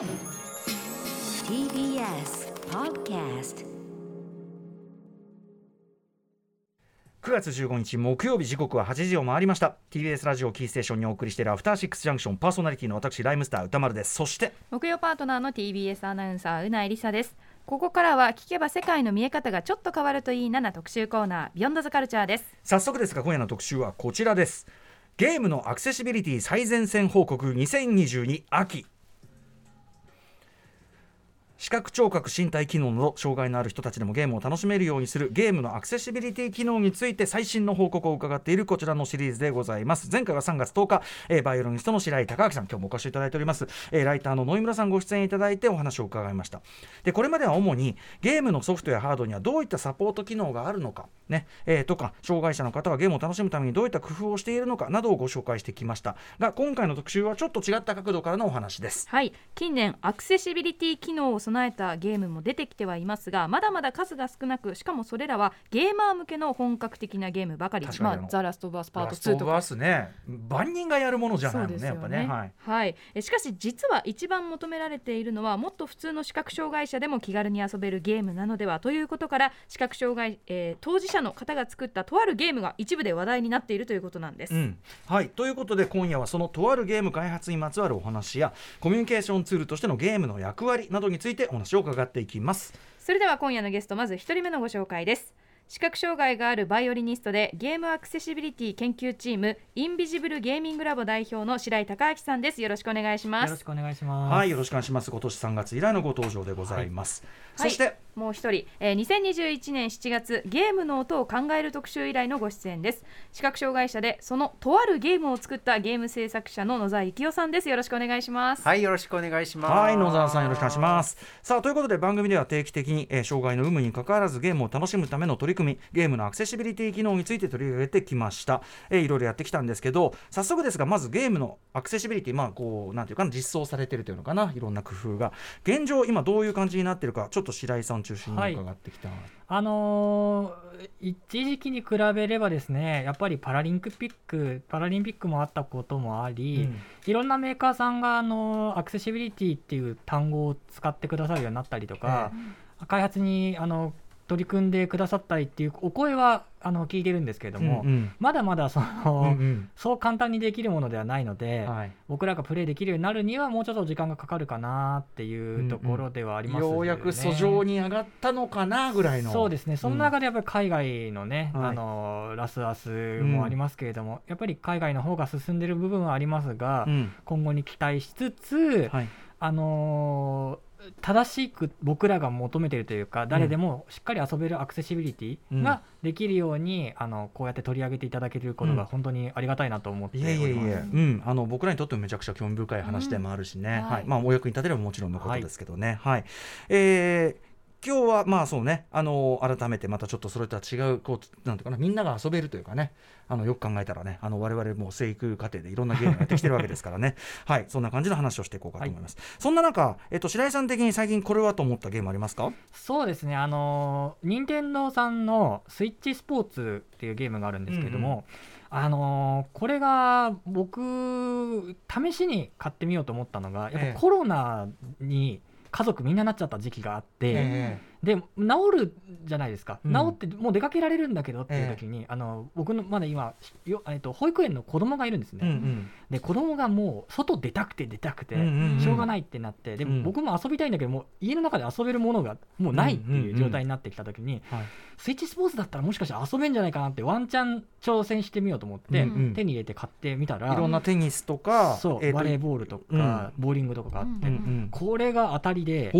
TBS Podcast 9月15日木曜日時刻は8時を回りました。TBS ラジオキーステーションにお送りしているアフターシックスジャンクションパーソナリティの私ライムスター歌丸です。そして木曜パートナーの TBS アナウンサーうないりさです。ここからは聞けば世界の見え方がちょっと変わるといいなな特集コーナービヨンドザカルチャーです。早速ですが今夜の特集はこちらです。ゲームのアクセシビリティ最前線報告2022秋視覚聴覚身体機能の障害のある人たちでもゲームを楽しめるようにするゲームのアクセシビリティ機能について最新の報告を伺っているこちらのシリーズでございます。前回は3月10日、えバイオリニストの白井孝明さん今日もお越しいただいております、えライターの野井村さんご出演いただいてお話を伺いました。でこれまでは主にゲームのソフトやハードにはどういったサポート機能があるのかね、えーとか障害者の方はゲームを楽しむためにどういった工夫をしているのかなどをご紹介してきました。が今回の特集はちょっと違った角度からのお話です。はい。近年アクセシビリティ機能を備えたゲームも出てきてはいますがまだまだ数が少なくしかもそれらはゲーマー向けの本格的なゲームばかり。まあ、ザ・ラスト・オブ・アスパートラスト・オ2とかスね。万人がやるものじゃないもんねそうですよやっぱね。はい。はい、えしかし実は一番求められているのはもっと普通の視覚障害者でも気軽に遊べるゲームなのではということから視覚障害、えー当事者の方が作ったとあるゲームが一部で話題になっているということなんです。うん、はい。ということで今夜はそのとあるゲーム開発にまつわるお話やコミュニケーションツールとしてのゲームの役割などについてお話を伺っていきます。それでは今夜のゲストまず一人目のご紹介です。視覚障害があるバイオリニストでゲームアクセシビリティ研究チームインビジブルゲーミングラボ代表の白井孝明さんです。よろしくお願いします。よろしくお願いします。はいよろしくお願いします。今年3月以来のご登場でございます、はい。そして、もう一人、えー、2021年7月ゲームの音を考える特集以来のご出演です。視覚障害者でそのとあるゲームを作ったゲーム制作者の野沢幸雄さんです。よろしくお願いします。はい、よろしくお願いします。はい野沢さんよろしくお願いします。さあということで番組では定期的に、えー障害の有無に関わらずゲームを楽しむための取り組みゲームのアクセシビリティ機能について取り上げてきました、えーいろいろやってきたんですけど早速ですがまずゲームのアクセシビリティまあこうなんていうかな実装されてるというのかないろんな工夫が。現状今どういう感じになってるかちょっと白井さん中心にはい伺ってきた、あのー一時期に比べればですね、やっぱりパラリンピック、パラリンピックもあったこともあり、いろんなメーカーさんが、あのーアクセシビリティっていう単語を使ってくださるようになったりとか、開発にあの取り組んでくださったりっていうお声はあの聞いてるんですけれども、うんうん。まだまだその、うんうん。そう簡単にできるものではないので、はい。僕らがプレイできるようになるにはもうちょっと時間がかかるかなっていうところではありますよね。ようやく訴状に上がったのかなぐらいの。そうですね、その中でやっぱり海外のね、はい。あのラスアスもありますけれども、やっぱり海外の方が進んでる部分はありますが、うん。今後に期待しつつ、はい。あのー正しく僕らが求めているというか、誰でもしっかり遊べるアクセシビリティができるように、あのこうやって取り上げていただけることうん。が本当にありがたいなと思っておいえいえいります。え、うん、あの僕らにとってもめちゃくちゃ興味深い話でもあるしね、うん。はい。はいまあ、お役に立てればもちろんのことですけどね、はい。えー今日はまあそうね、あの改めてまたちょっとそれとは違うこうなんていうかなみんなが遊べるというかね。あのよく考えたらね。あの我々も生育過程でいろんなゲームをやってきてるわけですからね。はい。そんな感じの話をしていこうかと思います、そんな中、えっと、白井さん的に最近これはと思ったゲームありますか？そうですね、あのー、任天堂さんのスイッチスポーツっていうゲームがあるんですけれども、あのーこれが僕、試しに買ってみようと思ったのが、やええ。っぱコロナに家族みんななっちゃった時期があって、で治るじゃないですか、うん。治ってもう出かけられるんだけどっていう時に、あの僕のまだ今よ、えっと、保育園の子供がいるんですね、えうんうん。で子供がもう外出たくて出たくて、うんうんうん。しょうがないってなってでうん。も僕も遊びたいんだけどもう家の中で遊べるものがもうないっていう状態になってきた時に、はい。スイッチスポーツだったらもしかして遊べんじゃないかなってワンチャン挑戦してみようと思って、うんうん。手に入れて買ってみたらいろんなテニスとかそう、えーとバレーボールとか、ボーリングとかがあって、うんうんこれが当たりで。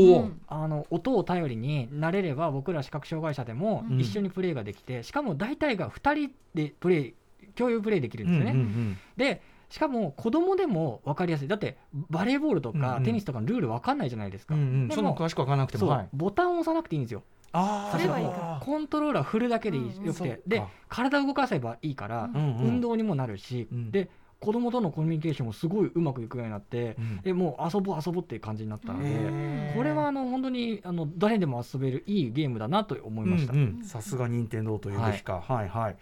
あの音を頼りになれれば僕ら視覚障害者でもうん。一緒にプレーができて、しかも大体が2人でプレー共有プレイできるんですよね。うんうんでしかも子供でも分かりやすい。だってバレーボールとうんうん。かテニスとかのルール分かんないじゃないですか、うんうん。うんでもそんな詳しくわからなくてそう、もはい。ボタンを押さなくていいんですよ。あー。それはいいか。コントローラー振るだけでいいうんうん。よくてか。で体を動かせばいいから、うんうんうん。運動にもなるし、うん。で子供とのコミュニケーションもすごいうまくいくようになって、うん。でもう遊ぼう遊ぼうっていう感じになったので、これはあの本当にあの誰でも遊べるいいゲームだなと思いました。さすが任天堂というべきか、はい、はい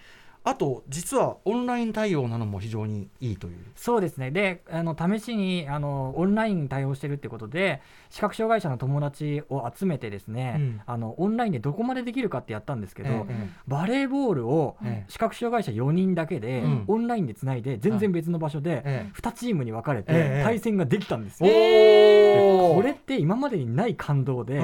あと実はオンライン対応なのも非常にいいという。そうですね。であの試しにあのオンライン対応してるってことで視覚障害者の友達を集めてですね、うん。あのオンラインでどこまでできるかってやったんですけど、ええバレーボールをええ。視覚障害者4人だけで、うん。オンラインでつないで全然別の場所でええ。2チームに分かれてええ対戦ができたんですおよ。ーこれって今までにない感動で、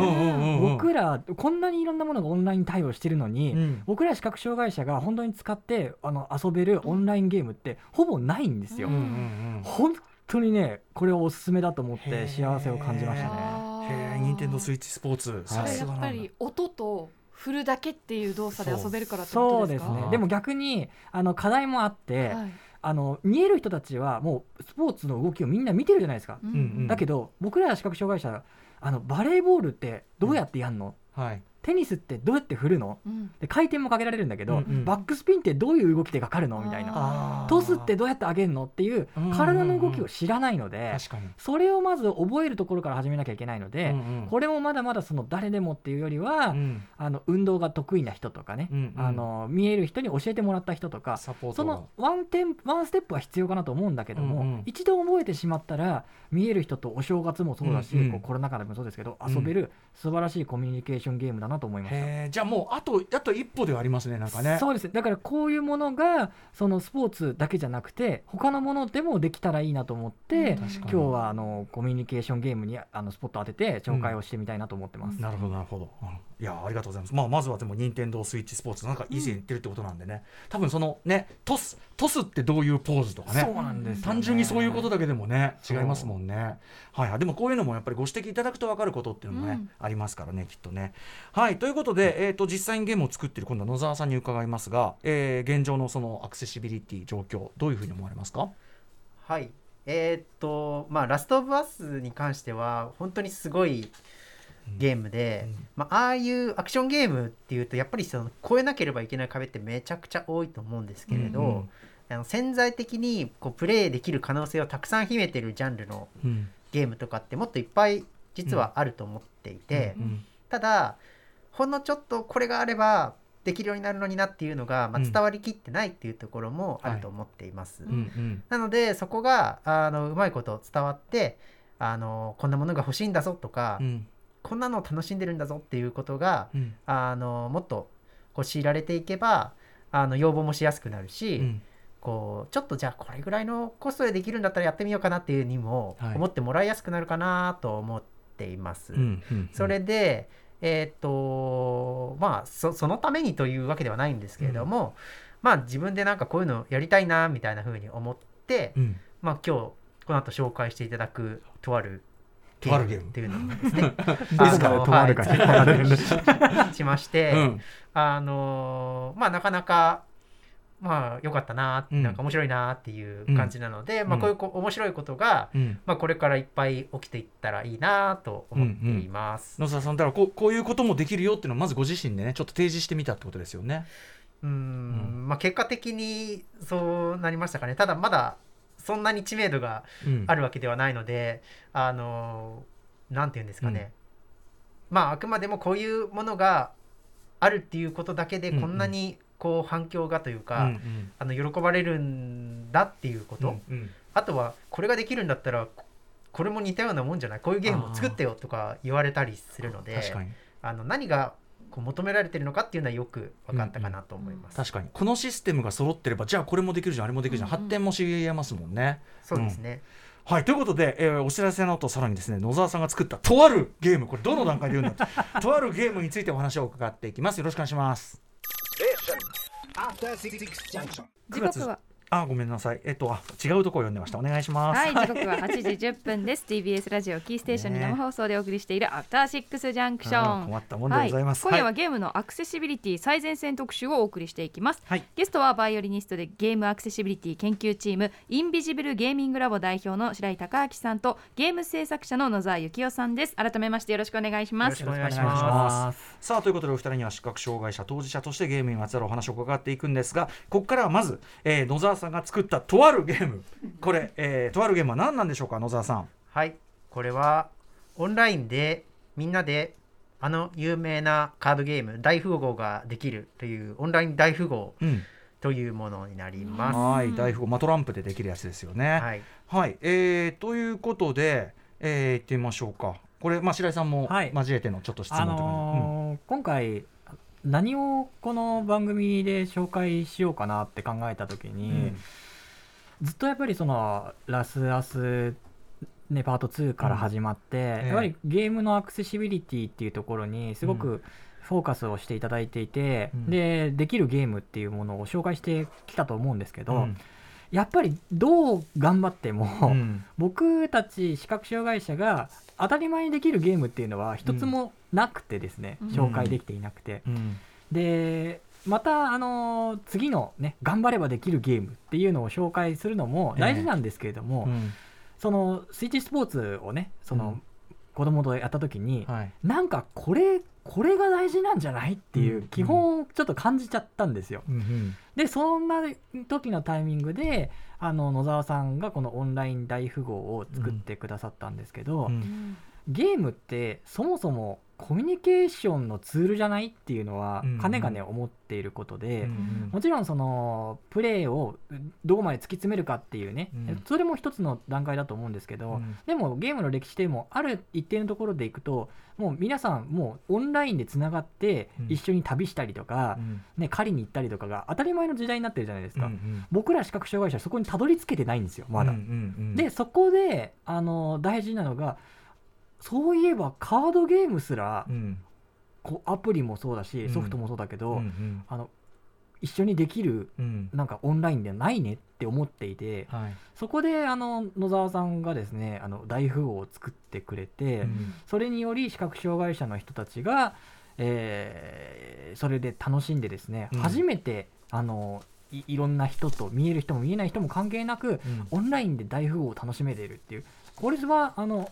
僕らこんなにいろんなものがオンライン対応してるのに、うん。僕ら視覚障害者が本当に使ってあの遊べるオンラインゲームってほぼないんですよ。うんうんうん。本当にねこれはおすすめだと思って幸せを感じましたね。へえ任天堂スイッチスポーツ。さはいやっぱり音と振るだけっていう動作で遊べるからってことでか？そうですすねでも逆にあの課題もあって、はい。あの見える人たちはもうスポーツの動きをみんな見てるじゃないですか、ううんうん。だけど僕ら視覚障害者あのバレーボールってどうやってやんの、はいテニスってどうやって振るの？うん。で回転もかけられるんだけど、うんうん。バックスピンってどういう動きでかかるの？みたいな。トスってどうやって上げるの？っていううんうんうん。体の動きを知らないので、確かに。それをまず覚えるところから始めなきゃいけないので、うんうん。これもまだまだその誰でもっていうよりは、うん。あの運動が得意な人とかね、うんうん。あの見える人に教えてもらった人とかサポートそのワンテンワンステップは必要かなと思うんだけども、うんうん。一度覚えてしまったら見える人とお正月もそうだし、うんうん。こうコロナ禍でもそうですけど、うん遊べる素晴らしいコミュニケーションゲームだなと思いました。へえじゃあもうあとあと一歩ではありますねなんかね。そうですだからこういうものがそのスポーツだけじゃなくて他のものでもできたらいいなと思って、うん今日はあのコミュニケーションゲームにあのスポット当てて紹介をしてみたいなと思ってます。なるほどなるほど、うん。いやありがとうございます、まあ、まずはでも任天堂スイッチスポーツなんか以前言ってるってことなんでね、多分そのねトストスってどういうポーズとかね。そうなんですよね。単純にそういうことだけでもね違いますもんね。はいはい。でもこういうのもやっぱりご指摘いただくと分かることっていうのもね、うん。ありますからねきっとね。はいということで、えー、と実際にゲームを作っている今度は野沢さんに伺いますが、えー現状のそのアクセシビリティ状況どういうふうに思われますか？はい。えーっと、まあ、ラストオブアスに関しては、本当にすごいゲームで、うん。まあ、ああいうアクションゲームっていうと、やっぱりその越えなければいけない壁ってめちゃくちゃ多いと思うんですけれど、うんうん。あの潜在的にこうプレイできる可能性をたくさん秘めてるジャンルのうん。ゲームとかってもっといっぱい実はあると思っていて、うん。ただほんのちょっとこれがあればできるようになるのになっていうのが、まあ、うん。伝わりきってないっていうところもあると思っています。うんうん。なのでそこがあのうまいこと伝わってあのこんなものが欲しいんだぞとか、うん。こんなのを楽しんでるんだぞっていうことがうん。あのもっとこう強いられていけばあの要望もしやすくなるし、うん。こうちょっとじゃあこれぐらいのコストでできるんだったらやってみようかなっていうにもはい。思ってもらいやすくなるかなと思っています。うんうん。それで、えーっとまあそそのためにというわけではないんですけれども、まあ自分でなんかこういうのやりたいなみたいな風に思って、うん。まあ今日この後紹介していただくとあるとあるゲーム。っていうのをですね。ですからとあるか引っ張られるんではい。しまして、うん。あのーまあなかなかまあ良かったな、うん。なんか面白いなっていう感じなので、ん。まあこういうこ面白いことが、うん。まあこれからいっぱい起きていったらいいなと思っています。野沢さんだからこうこういうこともできるよっていうのをまずご自身でねちょっと提示してみたってことですよね。うーん。まあ結果的にそうなりましたかね。ただまだそんなに知名度がうん。あるわけではないので、あのーなんて言うんですかね。まああくまでもこういうものがあるっていうことだけでうんうん。こんなにこう反響がといううんか、あの喜ばれるんだっていうこと、うんうん。あとはこれができるんだったらここれも似たようなもんじゃない？こういうゲームを作ってよとか言われたりするのであの何がこう求められてるのかっていうのはよく分かったかなと思います。確かに。このシステムが揃ってればじゃあこれもできるじゃんあれもできるじゃん、うん。うん発展もしえますもんね。そうですね、はいということで、えーお知らせの後さらにですね野沢さんが作ったとあるゲームこれどの段階で言うんだ とあるゲームについてお話を伺っていきます。よろしくお願いします。After Six Junction. 時刻はあごめんなさい。えっとあ違うところ読んでました。お願いします。はい時刻は8時10分です。TBS ラジオキーステーションに生放送でお送りしているアフターシックスジャンクション。困ったもんでございます。はい、今夜ははいゲームのアクセシビリティ最前線特集をお送りしていきます、はいゲストはバイオリニストでゲームアクセシビリティ研究チームインビジブルゲーミングラボ代表の白井孝明さんとゲーム制作者の野沢幸雄さんです。改めましてよろしくお願いします。よろしくお願いします。さあということでお二人には視覚障害者当事者としてゲームにまつわるお話を伺っていくんですがここからはまず、えー野沢さんが作ったとあるゲーム。これ、えーとあるゲームは何なんでしょうか野沢さん。はい。これはオンラインでみんなであの有名なカードゲーム大富豪ができるというオンライン大富豪うん。というものになります。はい大富豪。まあトランプでできるやつですよね。はい、はい、えー、ということで、えー、行ってみましょうか。これ、まあ、白井さんもはい。交えてのちょっと質問あとか、のー今回何をこの番組で紹介しようかなって考えた時うん。に、ずっとやっぱりそのラスアスねパート2から始まって、ええ。やっぱりゲームのアクセシビリティっていうところにすごくフォーカスをしていただいていて、うん。でできるゲームっていうものを紹介してきたと思うんですけど、うん。やっぱりどう頑張っても、うん。僕たち視覚障害者が当たり前にできるゲームっていうのは一つもなくてですね、うん。紹介できていなくて、うん。でまた、あのー次のね頑張ればできるゲームっていうのを紹介するのも大事なんですけれども、うん。そのスイッチスポーツをねその、うん。子供とやった時に、はい。なんかこれこれが大事なんじゃないっていううん。基本をちょっと感じちゃったんですよ。うんでそんな時のタイミングであの野沢さんがこのオンライン大富豪を作ってくださったんですけど、うん。ゲームってそもそもコミュニケーションのツールじゃないっていうのはうん。かねがね思っていることで、うんもちろんそのプレイをどこまで突き詰めるかっていうね、うん。それも一つの段階だと思うんですけど、うん。でもゲームの歴史でもある一定のところでいくともう皆さんもうオンラインでつながってうん。一緒に旅したりとか、ね、狩りに行ったりとかが当たり前の時代になってるじゃないですか、うん僕ら視覚障害者はそこにたどり着けてないんですよまだ。でそこであの大事なのがそういえばカードゲームすらうん。こうアプリもそうだしうん。ソフトもそうだけど、うんあの一緒にできるうん。なんかオンラインではないねって思っていてはい。そこであの野沢さんがですねあの大富豪を作ってくれて、うん。それにより視覚障害者の人たちが、えーそれで楽しんでですね、うん。初めてあのいいろんな人と見える人も見えない人も関係なくうん。オンラインで大富豪を楽しめているっていう。これはあの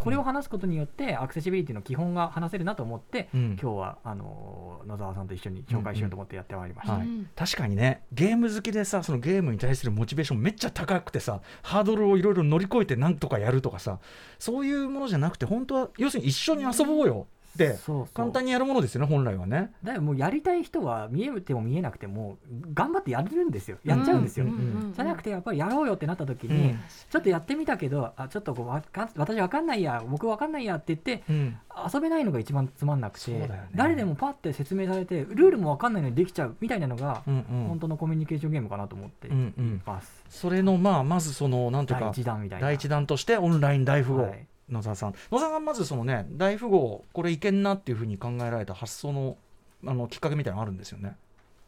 これを話すことによってアクセシビリティの基本が話せるなと思って、うん。今日はあの野沢さんと一緒に紹介しようと思ってやってまいりました。はいうん。確かにねゲーム好きでさそのゲームに対するモチベーションめっちゃ高くてさハードルをいろいろ乗り越えてなんとかやるとかさそういうものじゃなくて本当は要するに一緒に遊ぼうよって簡単にやるものですよね本来はね。だからもうやりたい人は見えても見えなくても頑張ってやれるんですよ。やっちゃうんですよ、うんうんじゃなくてやっぱりやろうよってなった時うに、ん。ちょっとやってみたけどあちょっとこうわか私わかんないや僕わかんないやって言ってうん。遊べないのが一番つまんなくて、ね。誰でもパッて説明されてルールもわかんないのにできちゃうみたいなのが、うんうん。本当のコミュニケーションゲームかなと思っていうんうん。ます、それのまあまずそのなんという第か一弾みたいな。第一弾としてオンライン大富豪、はい野沢さん。野沢さんまずそのね大富豪これいけんなっていうふうに考えられた発想のあのきっかけみたいなのあるんですよね。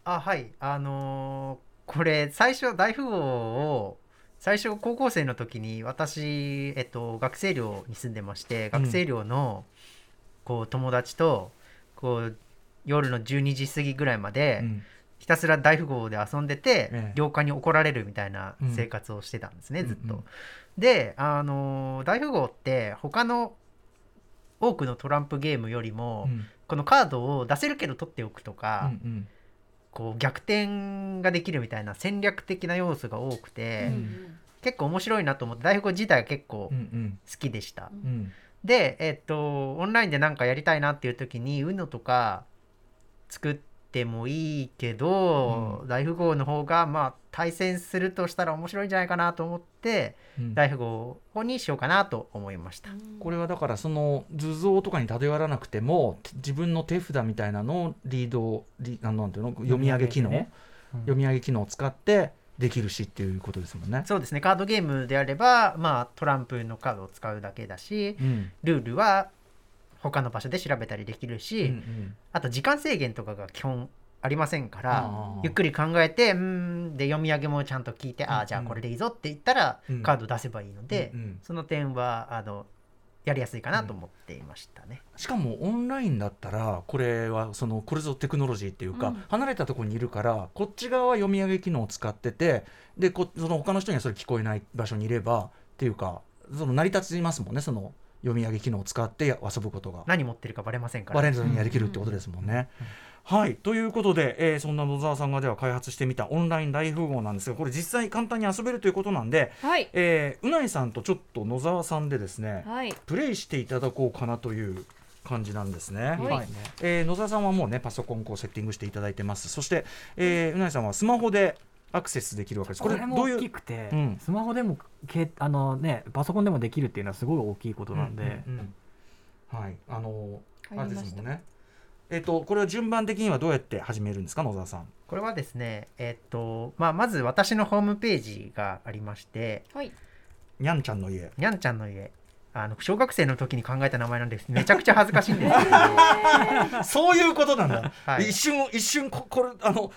あはい。あのーこれ最初大富豪を最初高校生の時に私、えっと、学生寮に住んでまして学生寮のこう友達とこう夜の12時過ぎぐらいまでうんひたすら大富豪で遊んでて、ええ。寮下に怒られるみたいなうん。生活をしてたんですね、ずっと。うん。うんであのー大富豪って他の多くのトランプゲームよりも、うん。このカードを出せるけど取っておくとか、うんこう逆転ができるみたいな戦略的な要素が多くて、うん結構面白いなと思って大富豪自体は結構うんうん。好きでした。うん。でえっとオンラインでなんかやりたいなっていう時に UNO とか作ってもいいけど、大富豪の方がまあ対戦するとしたら面白いんじゃないかなと思ってうん。大富豪にしようかなと思いました。これはだからその図像とかに頼らなくても自分の手札みたいなのをリードリあのなんていうの？読み上げ機能、読み上げてね。うん。読み上げ機能を使ってできるしっていうことですもんね。そうですね。カードゲームであれば、まあ、トランプのカードを使うだけだしうん。ルールは他の場所で調べたりできるし、うんうん。あと時間制限とかが基本ありませんからゆっくり考えてうーんで読み上げもちゃんと聞いて、うんああじゃあこれでいいぞって言ったら、うん。カード出せばいいので、うんうん。その点はあのやりやすいかなと思っていましたね。しかもオンラインだったらこれはそのこれぞテクノロジーっていうか、うん。離れたところにいるからこっち側は読み上げ機能を使っててでこその他の人にはそれ聞こえない場所にいればっていうかその成り立ちますもんねその読み上げ機能を使って遊ぶことが。何持ってるかバレませんから。バレずにやりきるってことですもんね。はい。ということで、えーそんな野沢さんがでは開発してみたオンライン大富豪なんですがこれ実際簡単に遊べるということなんで、はい。えーうないさんとちょっと野沢さんでですねはい。プレイしていただこうかなという感じなんですね。はい。ねえー野沢さんはもうねパソコンこうセッティングしていただいてます。そして、えーうなぎさんはスマホでアクセスできるわけです。ここれも大きくて、うん。スマホでもけあの、ね、パソコンでもできるっていうのはすごい大きいことなんで、うんうんうん。はい。あのあれですもんね。えっ、とこれは順番的にはどうやって始めるんですか？野沢さん。これはですね、えっと、まあ、まず私のホームページがありまして、はい。にゃんちゃんの家。にゃんちゃんの家、あの小学生の時に考えた名前なんです。めちゃくちゃ恥ずかしいんですけど、そういうことなんだ、はい。一瞬一瞬ここれあの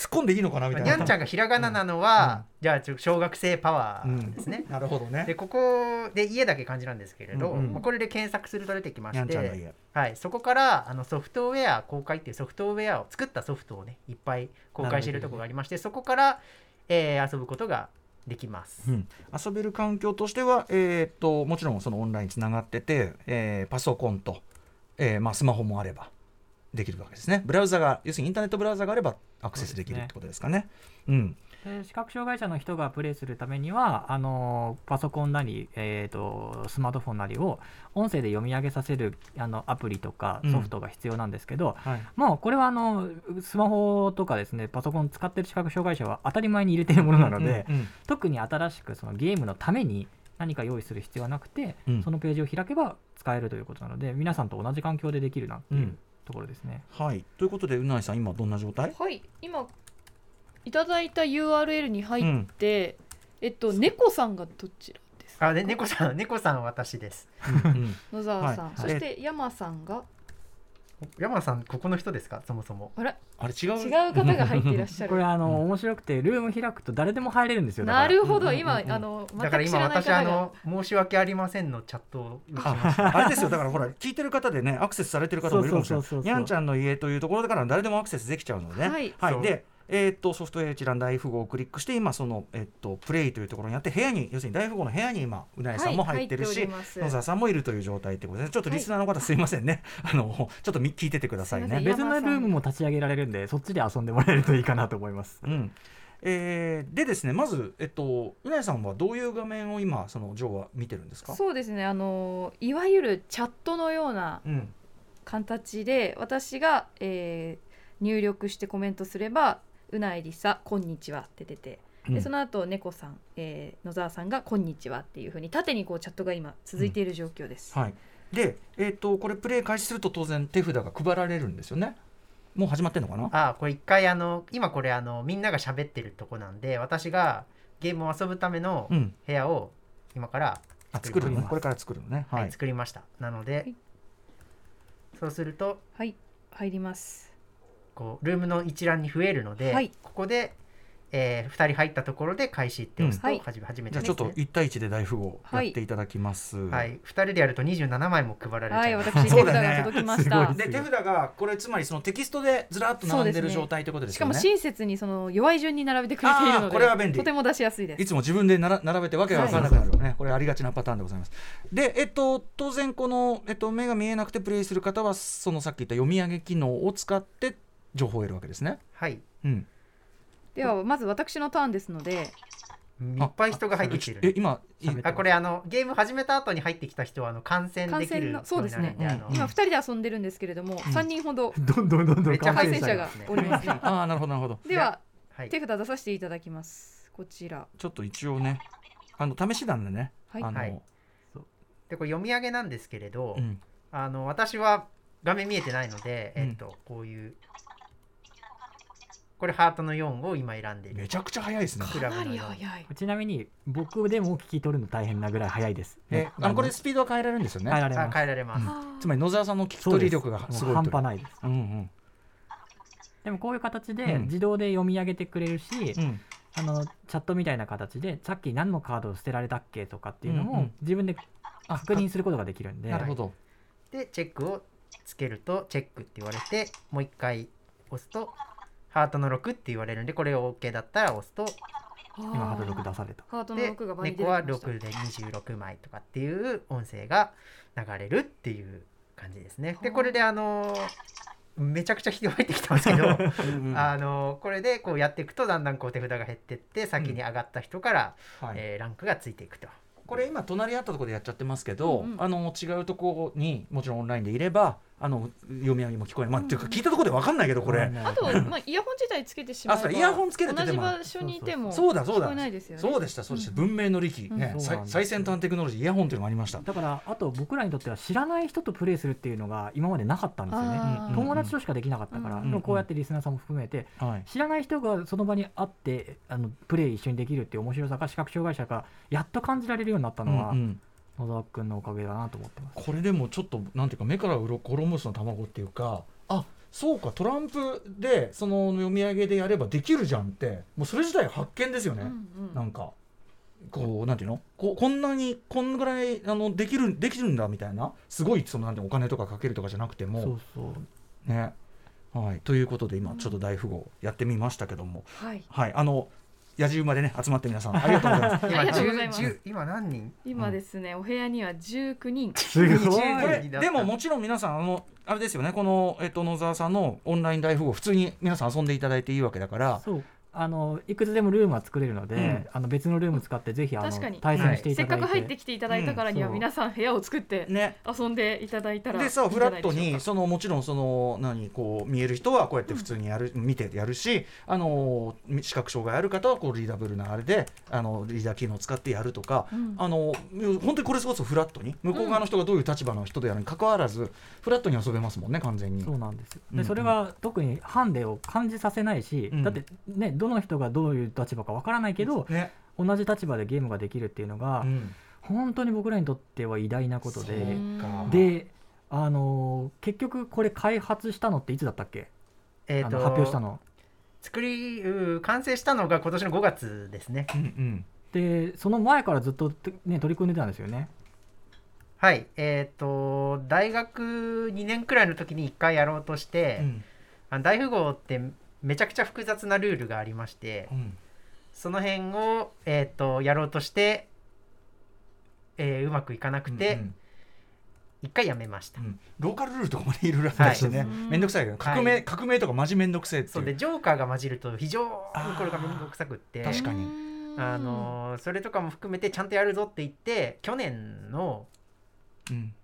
突っ込んでいいのかなみたいな。にゃんちゃんがひらがななのは、じゃあちょ小学生パワーですね。なるほどね。でここで家だけ漢字なんですけれど、うんうん。まあこれで検索すると出てきまして、はい、そこからあのソフトウェア公開っていうソフトウェアを作ったソフトをねいっぱい公開しているところがありましてそこから、えー遊ぶことができます。うん、遊べる環境としては、えーっともちろんそのオンラインつながってて、えーパソコンと、えーまあ、スマホもあればできるわけですね。ブラウザが要するにインターネットブラウザがあればアクセスできるってことですかね。うん。で視覚障害者の人がプレイするためにはあのパソコンなり、えー、とスマートフォンなりを音声で読み上げさせるあのアプリとかうん。ソフトが必要なんですけど、はい。もうこれはあのスマホとかですねパソコン使ってる視覚障害者は当たり前に入れているものなので、うんうん。特に新しくそのゲームのために何か用意する必要はなくて、うん。そのページを開けば使えるということなので皆さんと同じ環境でできるなっていううんところですね。はい。ということでうなぎさん今どんな状態？はい。今いただいた URL に入って、えっと猫さんがどちらですか？あで猫さん猫さんは私です。うん野沢さん、はい。そして山さんが山さんここの人ですか？そもそも。あれあれ違う？違う方が入っていらっしゃる。これあの、うん面白くてルーム開くと誰でも入れるんですよだから。なるほど、うんうんうん。今あのだから今全く知らない私あの申し訳ありませんのチャットを打ちました。あ あれですよ。だからほら聞いてる方でねアクセスされてる方もいるかもしれない。にゃんちゃんの家というところだから誰でもアクセスできちゃうのでね。はい。そう。でえーっとソフトウェア一覧大富豪をクリックして今その、えっとプレイというところにあって部屋に要するに大富豪の部屋に今うなぎさんも入ってるし、野沢さんもいるという状態ってことでちょっとリスナーの方すいませんね、あのちょっとみ聞いててくださいね。別のルームも立ち上げられるんでそっちで遊んでもらえるといいかなと思います。うん。えーでですねまず、えっと、うなぎさんはどういう画面を今そのジョーは見てるんですか？そうですね。あのいわゆるチャットのようなうん。形で私が、えー入力してコメントすれば「うないりさこんにちは」って出てうん。でその後猫さん、えー野沢さんが「こんにちは」っていうふうに縦にこうチャットが今続いている状況です。はい、で、えーっとこれプレイ開始すると当然手札が配られるんですよね。もう始まってんのかな？あこれ一回あの今これあのみんなが喋ってるとこなんで私がゲームを遊ぶためのうん。部屋を今からあ作るのます。ねこれから作るのね。はい、はい作りました。なので、い。そうするとはい入ります。こうルームの一覧に増えるので、はい。ここで、え2人入ったところで開始って押すとうん。はい。始め始めじゃあちょっと1対1で大富豪やっていただきます、はい、2人でやると27枚も配られちはいゃいます、私手札が届きました。すごいで手札がこれつまりそのテキストでずらっと並んでる状態ってことですよね。しかも親切にその弱い順に並べてくれているのでこれは便利。とても出しやすいです。い。つも自分でなら並べてわけが分からなくなるよね、これありがちなパターンでございます。で、えっと、当然この、えっと、目が見えなくてプレイする方はそのさっき言った読み上げ機能を使って情報を得るわけですね。はい。うん、ではまず私のターンですのでいっぱい人が入ってきてる。え今あこれあのゲーム始めた後に入ってきた人はあの観戦できるそうですね。今2人で遊んでるんですけれども、3人ほどどんどんどんどんめっちゃ感染者がおりますね。ああなるほどなるほど。でははい。手札出させていただきます。こちら。ちょっと一応ねあの試しなんでね。はい。あのはい。でこれ読み上げなんですけれど、うん。あの私は画面見えてないので、うん。えっとこういうこれハートの4を今選んでいるめちゃくちゃ早いですね。クラかなりブのように早い。ちなみに僕でも聞き取るの大変なぐらい早いです。えあのこれスピードは変えられるんですよね。あ変えられます。変えられます、つまり野沢さんの聞き取り力がすごい半端ないです。うんうんでもこういう形でうん自動で読み上げてくれるし、うんあのチャットみたいな形でさっき何のカードを捨てられたっけとかっていうのもうんうん自分であ確認することができるんで、なるほど。でチェックをつけるとチェックって言われてもう一回押すとハートの6って言われるんでこれを OK だったら押すと今ハード6出された。ハートので6が場に出て猫はきました。6で26枚とかっていう音声が流れるっていう感じですね。でこれであのめちゃくちゃ人入ってきてますけどうんうん。あのこれでこうやっていくとだんだんこう手札が減ってって先に上がった人から、はい。えーランクがついていくと。これ今隣り合ったところでやっちゃってますけど、うんうん。あの違うところにもちろんオンラインでいればあの読み上げも聞こえる、まあっていうか聞いたところで分かんないけどこれ、あと、まあ、イヤホン自体つけてしまえばあそうイヤホンつけて同じ場所にいてもそうだそうだ。聞こえないですよね。そうでしたそうでした、文明の利器、うん。ね最先端テクノロジーイヤホンというのがありました。だからあと僕らにとっては知らない人とプレイするっていうのが今までなかったんですよね。友達としかできなかったから、こうやってリスナーさんも含めてはい。知らない人がその場に会ってあのプレイ一緒にできるっていう面白さが視覚障害者がやっと感じられるようになったのは、うんうん野沢君のおかげだなと思ってます。これでもちょっとなんていうか目からうろころむすの卵っていうかあそうかトランプでその読み上げでやればできるじゃんってもうそれ自体発見ですよね、うんうん。なんかこうなんていうの？ここんなにこんぐらいあのできるできるんだみたいなすごいそのなんていうのお金とかかけるとかじゃなくてもそうそう。ね。はい。ということで今ちょっと大富豪やってみましたけども、はい。はい。あの野じ馬でね集まって皆さん ありがとうございます。ありがとうございます。10 10今何人？今ですね、お部屋には19人。すごい20これになった。でももちろん皆さんあのあれですよねこの、えっと、野沢さんのオンライン大富豪普通に皆さん遊んでいただいていいわけだからそうあのいくつでもルームは作れるので、うん。あの別のルーム使ってぜひあの確かに。対戦していせただいて、っかく入ってきていただいたからには、うん。皆さん部屋を作ってね。遊んでいただいたらいいんでさフラットにそのもちろんその何こう見える人はこうやって普通にやる、見てやるしあの視覚障害ある方はこうリーダブルなあれであのリーダー機能を使ってやるとか、うん。あの本当にこれこそフラットに向こう側の人がどういう立場の人であるに関わらず、フラットに遊べますもんね完全に。そうなんですよ。うんうん。でそれが特にハンデを感じさせないし、うん。だってねどの人がどういう立場かわからないけど、ね。同じ立場でゲームができるっていうのが、うん。本当に僕らにとっては偉大なことでであの結局これ開発したのっていつだったっけ、えー発表したの。作りう完成したのが今年の5月ですね。うんうん。でその前からずっと、ね、取り組んでたんですよね。はい。えっ、と大学2年くらいの時に1回やろうとして、うん。あの大富豪ってめちゃくちゃ複雑なルールがありましてうん。その辺を、えー、とやろうとして、えーうまくいかなくて、うん1回やめました、うん。ローカルルールとかもねいろいろあったりしてね、はいめんどくさいけど革命、はい。革命とかマジめんどくせえっていう。そうでジョーカーが混じると非常にこれがめんどくさくって。確かに。あのーそれとかも含めてちゃんとやるぞって言って去年のうん。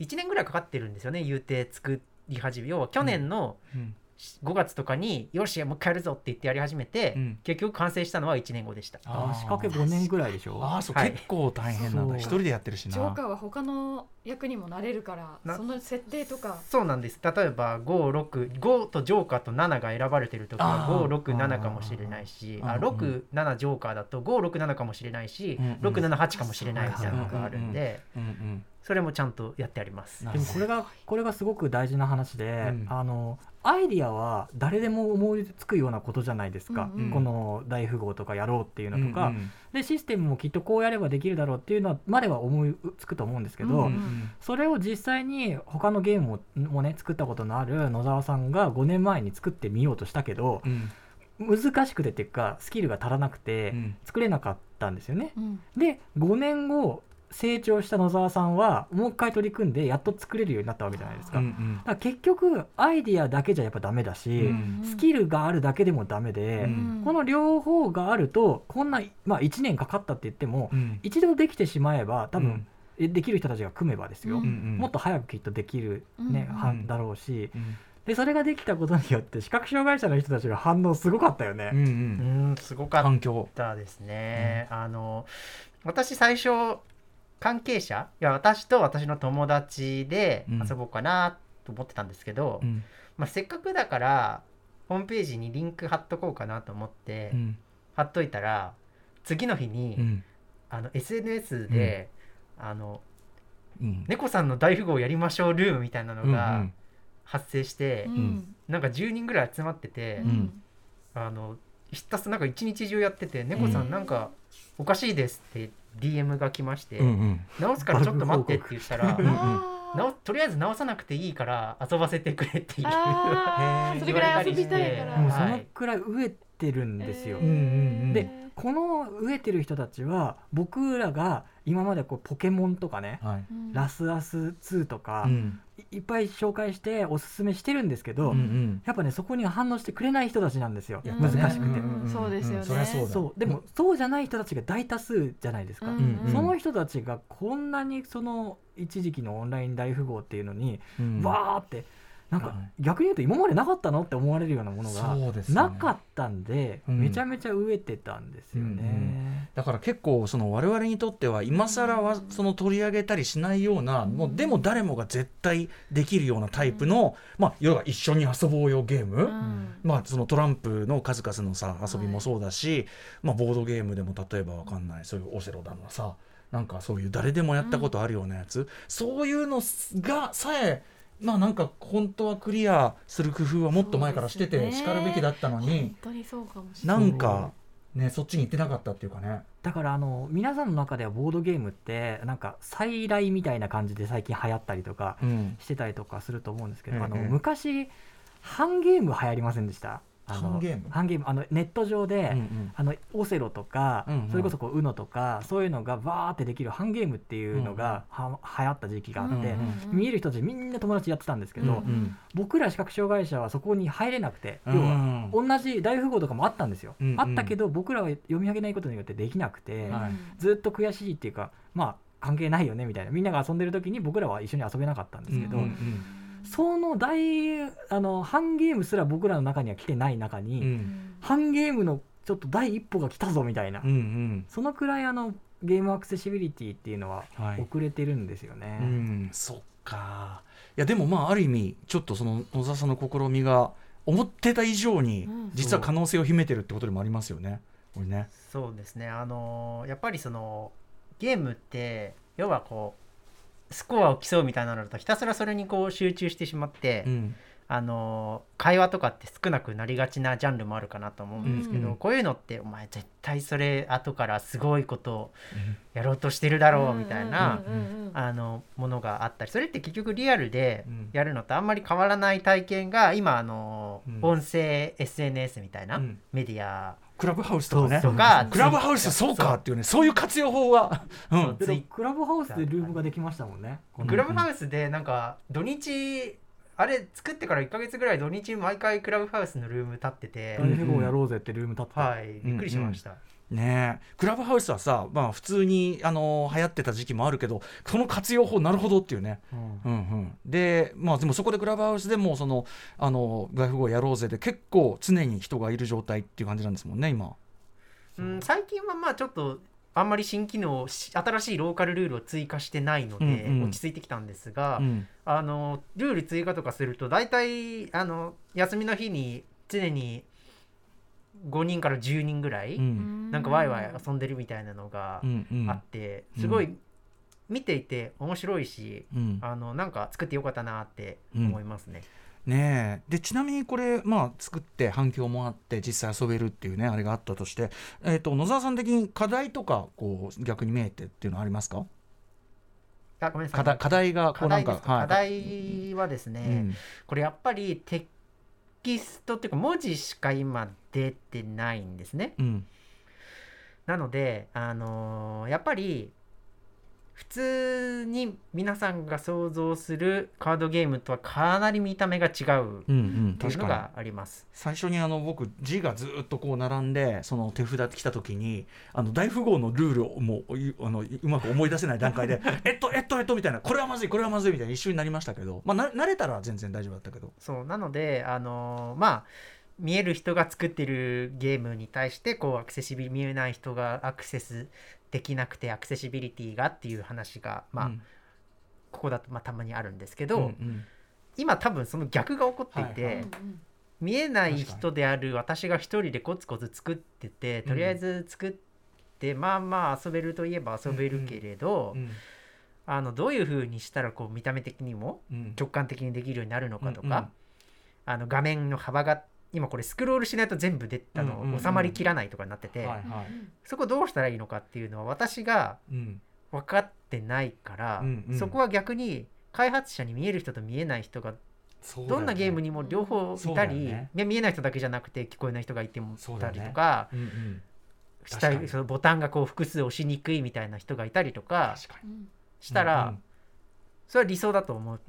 1年ぐらいかかってるんですよね。言うて作り始め。要は去年のうん5月とかに、よしもう一回やるぞって言ってやり始めて、うん。結局完成したのは1年後でした。あー。仕掛け5年ぐらいでしょ？ああそう、はい。結構大変なんだ。一人でやってるしな。ジョーカーは他の役にもなれるからなその設定とか。そうなんです。例えば565とジョーカーと7が選ばれてる時はあー。567かもしれないしああー67ジョーカーだと567かもしれないし、うんうん。678かもしれないみたいなのがあるんで、うんうんそれもちゃんとやってあります。なでもこれがこれがすごく大事な話で、うん。あのアイディアは誰でも思いつくようなことじゃないですか、うんうん。この大富豪とかやろうっていうのとか、うんでシステムもきっとこうやればできるだろうっていうのはまでは思いつくと思うんですけど、うんうんそれを実際に他のゲームをもね作ったことのある野沢さんが5年前に作ってみようとしたけどうん。難しくてっていうかスキルが足らなくてうん。作れなかったんですよね。うん。で5年後成長した野沢さんはもう一回取り組んでやっと作れるようになったわけじゃないですか。だうん。から結局アイディアだけじゃやっぱダメだし、うん。スキルがあるだけでもダメで、うん。この両方があるとこんな、まあ、1年かかったって言っても、うん。一度できてしまえば多分、えできる人たちが組めばですよ、うんうん。もっと早くきっとできる、ねうんはん。だろうし。うん。でそれができたことによって視覚障害者の人たちの反応すごかったよね。うんううんんすごかったですね、あの私最初関係者？いや私と私の友達でうん。遊ぼうかなと思ってたんですけど、うん。まあ、せっかくだからホームページにリンク貼っとこうかなと思って、うん。貼っといたら次の日に、うん。あの SNS で、あのうん。猫さんの大富豪やりましょうルームみたいなのがん発生して、うん。なんか10人ぐらい集まってて、うん。あのひたすらなんか一日中やってて猫さうんんなんかおかしいですって DM が来まして、直すからちょっと待ってって言ったら 直とりあえず直さなくていいから遊ばせてくれっていう それぐらい遊びたいから。もうはいそのくらい飢えてるんですよ。でこの飢えてる人たちは僕らが今までこうポケモンとかね、はい。ラスアス2とか、うん。いっぱい紹介しておすすめしてるんですけど、うんうん。やっぱねそこには反応してくれない人たちなんですよ。難しくて、うんうんそうですよね。そうでもそうじゃない人たちが大多数じゃないですか、うんうん。その人たちがこんなにその一時期のオンライン大富豪っていうのに、うん。わーってなんかはい。逆に言うと今までなかったのって思われるようなものがなかったんで、うん。めちゃめちゃ飢えてたんですよね。だから結構その我々にとっては今更はその取り上げたりしないようなもうでも誰もが絶対できるようなタイプの、まあ要は一緒に遊ぼうよゲーム、うん。まあそのトランプの数々のさ遊びもそうだし、まあボードゲームでも例えばわかんないそういうオセロだのさなんかそういう誰でもやったことあるようなやつ、そういうのがさえまあなんか本当はクリアする工夫はもっと前からしててしかるべきだったのに、本当にそうかもしれなんかねそっちに行ってなかったっていうかね。だからあの皆さんの中ではボードゲームってなんか再来みたいな感じで最近流行ったりとかうん。してたりとかすると思うんですけど、ええあの昔ハンゲーム流行りませんでした？あのハンゲーム？ハンゲーム。あのネット上で、うんうん。あのオセロとか、うんうん。それこそこう UNO とかそういうのがバーってできるハンゲームっていうのがは、流行った時期があって、うんうん見える人たちみんな友達やってたんですけど、うんうん。僕ら視覚障害者はそこに入れなくて、うん要は同じ大富豪とかもあったんですよ、うんうん。あったけど僕らは読み上げないことによってできなくて、はい。ずっと悔しいっていうかまあ関係ないよねみたいな。みんなが遊んでる時に僕らは一緒に遊べなかったんですけど、うんうんその大あのハンゲームすら僕らの中には来てない中に、うん。ハンゲームのちょっと第一歩が来たぞみたいな、うんうん。そのくらいあのゲームアクセシビリティっていうのははい。遅れてるんですよね。うん、そっか。いやでもまあある意味ちょっとその野沢さんの試みが思ってた以上にうん。実は可能性を秘めてるってことでもありますよね。これね。そうですね。あのーやっぱりそのゲームって要はこうスコアを競うみたいなのだとひたすらそれにこう集中してしまって、うん。あのー会話とかって少なくなりがちなジャンルもあるかなと思うんですけど、うんこういうのってお前絶対それ後からすごいことをやろうとしてるだろうみたいな、あのものがあったりそれって結局リアルでうん。やるのとあんまり変わらない体験が今あの、うん。音声 SNS みたいなうん。メディアクラブハウスとかね。とかクラブハウスそうかっていうね。そう。いう活用法は。う。ん。クラブハウスでルームができましたもんね。クラブハウスでなんか土日あれ作ってから1ヶ月ぐらい土日毎回クラブハウスのルーム立ってて、大富豪やろうぜってルーム立ってた。はい。びっくりしました、ねえ。クラブハウスはさまあ普通にあの流行ってた時期もあるけどその活用法なるほどっていうね。うん。うんうん、でまあでもそこでクラブハウスでもそのあの大富豪やろうぜで結構常に人がいる状態っていう感じなんですもんね今。うん、最近はまあちょっとあんまり新機能し新しいローカルルールを追加してないので、うんうん。落ち着いてきたんですが、うん。あのルール追加とかすると大体あの休みの日に常に5人から10人ぐらい、うん。なんかワイワイ遊んでるみたいなのがうんうん。あって、すごい見ていて面白いし、うん。あのなんか作ってよかったなって思いますね。ねえ。でちなみにこれ、まあ、作って反響もあって実際遊べるっていうねあれがあったとして、えー、と野沢さん的に課題とかこう逆に見えてっていうのはありますか？あごめんなさい。課題課題がこ課うなんか題ですか？課題はですね、うん。これやっぱりテキストっていうか文字しか今出てないんですね。うんなので、あのーやっぱり普通に皆さんが想像するカードゲームとはかなり見た目が違うっうんうんていうのがあります。最初にあの僕字がずっとこう並んでその手札来た時にあの大富豪のルールをもういあのうまく思い出せない段階で えっとえっとえっとみたいなこれはまずいこれはまずいみたいな一瞬になりましたけどまあな慣れたら全然大丈夫だったけどそうなので、あのーまあ見える人が作ってるゲームに対してこうアクセシビリ見えない人がアクセスできなくてアクセシビリティがっていう話が、まあうん。ここだとまあたまにあるんですけうど、んうん。今多分その逆が起こっていて、はいは見えない人である私が一人でコツコツ作っててとりあえず作って、まあまあ遊べるといえば遊べるけれど、うん。あのどういう風にしたらこう見た目的にもうん。直感的にできるようになるのかとか、うんうん。あの画面の幅が今これスクロールしないと全部であうんうんうん。の収まりきらないとかになってて、はいはい。そこどうしたらいいのかっていうのは私がうん。分かってないから、うんうん。そこは逆に開発者に見える人と見えない人がどんなゲームにも両方いたり、ね。見えない人だけじゃなくて聞こえない人がいてもいたりとか、うんうん。したそのボタンがこう複数押しにくいみたいな人がいたりとかしたら、うんそれは理想だと思う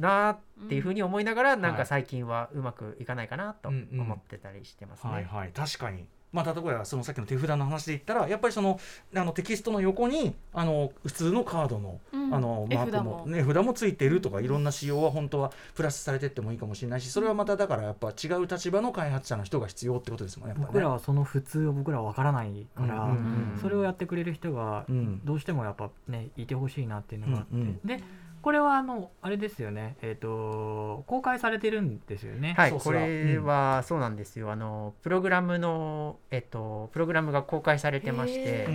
なっていうふうに思いながら、なんはい。か最近はうまくいかないかなと思ってたりしてますね。はいはい。確かに。まあ例えばそのさっきの手札の話で言ったらやっぱりそのあのテキストの横にあの普通のカードの,、うん。あのマークも絵ね札もついているとかいろんな仕様は本当はプラスされてってもいいかもしれないしそれはまただからやっぱ違う立場の開発者の人が必要ってことですもんね僕らはその普通を僕らは分からないから、うんうんうん。それをやってくれる人がうん。どうしてもやっぱねいてほしいなっていうのがあって、うんうん。でこれはあのあれですよね。えっ、と公開されてるんですよね。はい、これはそうなんですよ。あのプログラムのえっとプログラムが公開されてまして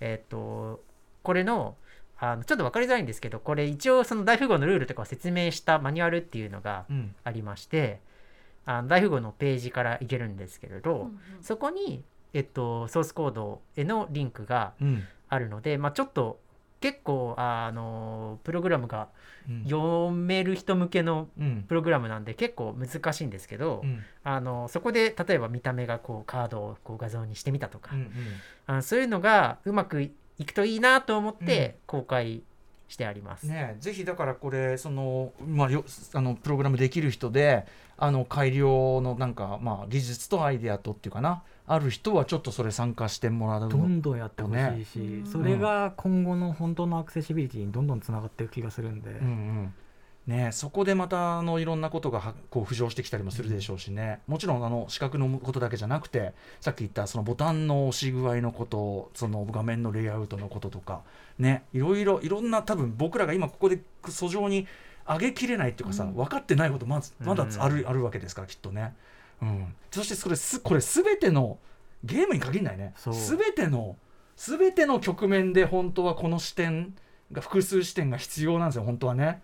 えっとこれのあのちょっと分かりづらいんですけど、これ一応その大富豪のルールとかを説明したマニュアルっていうのがうん。ありまして、あの大富豪のページからいけるんですけれど、そこにえっとソースコードへのリンクがうん。あるので、まあちょっと結構あのプログラムがうん。読める人向けのうん。プログラムなんで結構難しいんですけど、うん。あのそこで例えば見た目がこうカードをこう画像にしてみたとか、うんうん。あそういうのがうまくいくといいなと思って公開してあります。ねえぜひだからこれそのまあよあのプログラムできる人であの改良のなんかまあ技術とアイデアとっていうかなある人はちょっとそれ参加してもらうどんどんやってほしいし、ね。それが今後の本当のアクセシビリティにどんどんつながっていく気がするんで、うんうん。ねえそこでまたあのいろんなことがはこう浮上してきたりもするでしょうしね、もちろんあの視覚のことだけじゃなくてさっき言ったそのボタンの押し具合のことその画面のレイアウトのこととかねいろいろいろんな多分僕らが今ここで訴状に上げきれないっていうかさ、うん。分かってないことまずまだある,、あるわけですからきっとね、うん、そしてそれすこれ全てのゲームに限らないね。そう。全ての全ての局面で本当はこの視点が複数視点が必要なんですよ本当はね。